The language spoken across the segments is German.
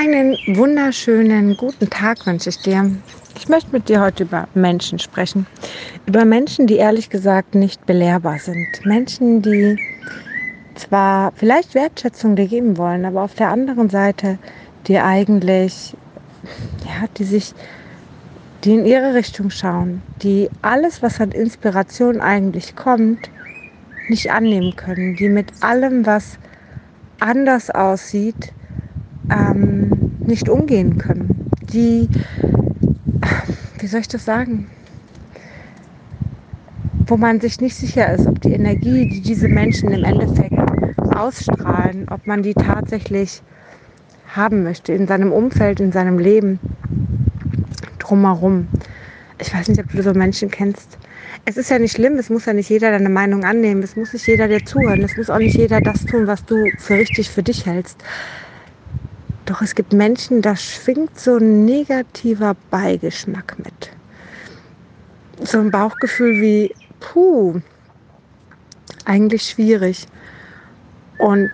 Einen wunderschönen guten Tag wünsche ich dir. Ich möchte mit dir heute über Menschen sprechen. Über Menschen, die ehrlich gesagt nicht belehrbar sind. Menschen, die zwar vielleicht Wertschätzung dir geben wollen, aber auf der anderen Seite die eigentlich, ja, die sich, die in ihre Richtung schauen, die alles, was an Inspiration eigentlich kommt, nicht annehmen können, die mit allem, was anders aussieht, ähm, nicht umgehen können, die, wie soll ich das sagen, wo man sich nicht sicher ist, ob die Energie, die diese Menschen im Endeffekt ausstrahlen, ob man die tatsächlich haben möchte in seinem Umfeld, in seinem Leben, drumherum. Ich weiß nicht, ob du so Menschen kennst. Es ist ja nicht schlimm, es muss ja nicht jeder deine Meinung annehmen, es muss nicht jeder dir zuhören, es muss auch nicht jeder das tun, was du für richtig für dich hältst. Doch es gibt Menschen, da schwingt so ein negativer Beigeschmack mit. So ein Bauchgefühl wie, puh, eigentlich schwierig. Und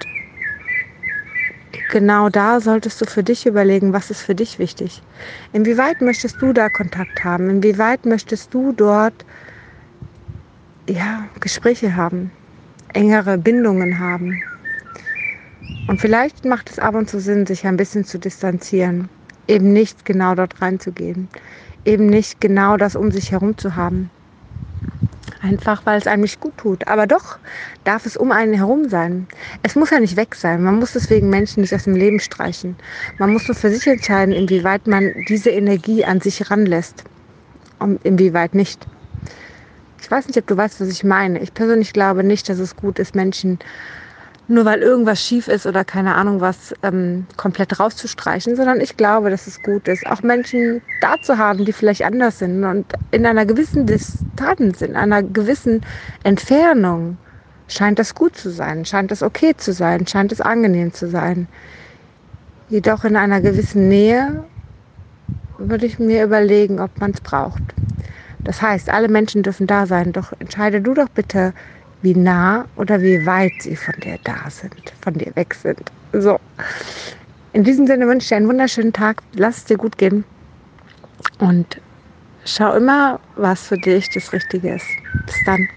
genau da solltest du für dich überlegen, was ist für dich wichtig. Inwieweit möchtest du da Kontakt haben? Inwieweit möchtest du dort ja, Gespräche haben, engere Bindungen haben? Und vielleicht macht es ab und zu Sinn, sich ein bisschen zu distanzieren, eben nicht genau dort reinzugehen, eben nicht genau das um sich herum zu haben. Einfach weil es einem nicht gut tut. Aber doch darf es um einen herum sein. Es muss ja nicht weg sein. Man muss deswegen Menschen nicht aus dem Leben streichen. Man muss nur für sich entscheiden, inwieweit man diese Energie an sich ranlässt und inwieweit nicht. Ich weiß nicht, ob du weißt, was ich meine. Ich persönlich glaube nicht, dass es gut ist, Menschen nur weil irgendwas schief ist oder keine Ahnung was ähm, komplett rauszustreichen, sondern ich glaube, dass es gut ist, auch Menschen da zu haben, die vielleicht anders sind und in einer gewissen Distanz, in einer gewissen Entfernung scheint das gut zu sein, scheint das okay zu sein, scheint es angenehm zu sein. Jedoch in einer gewissen Nähe würde ich mir überlegen, ob man es braucht. Das heißt, alle Menschen dürfen da sein, doch entscheide du doch bitte, wie nah oder wie weit sie von dir da sind, von dir weg sind. So. In diesem Sinne wünsche ich dir einen wunderschönen Tag. Lass es dir gut gehen. Und schau immer, was für dich das Richtige ist. Bis dann.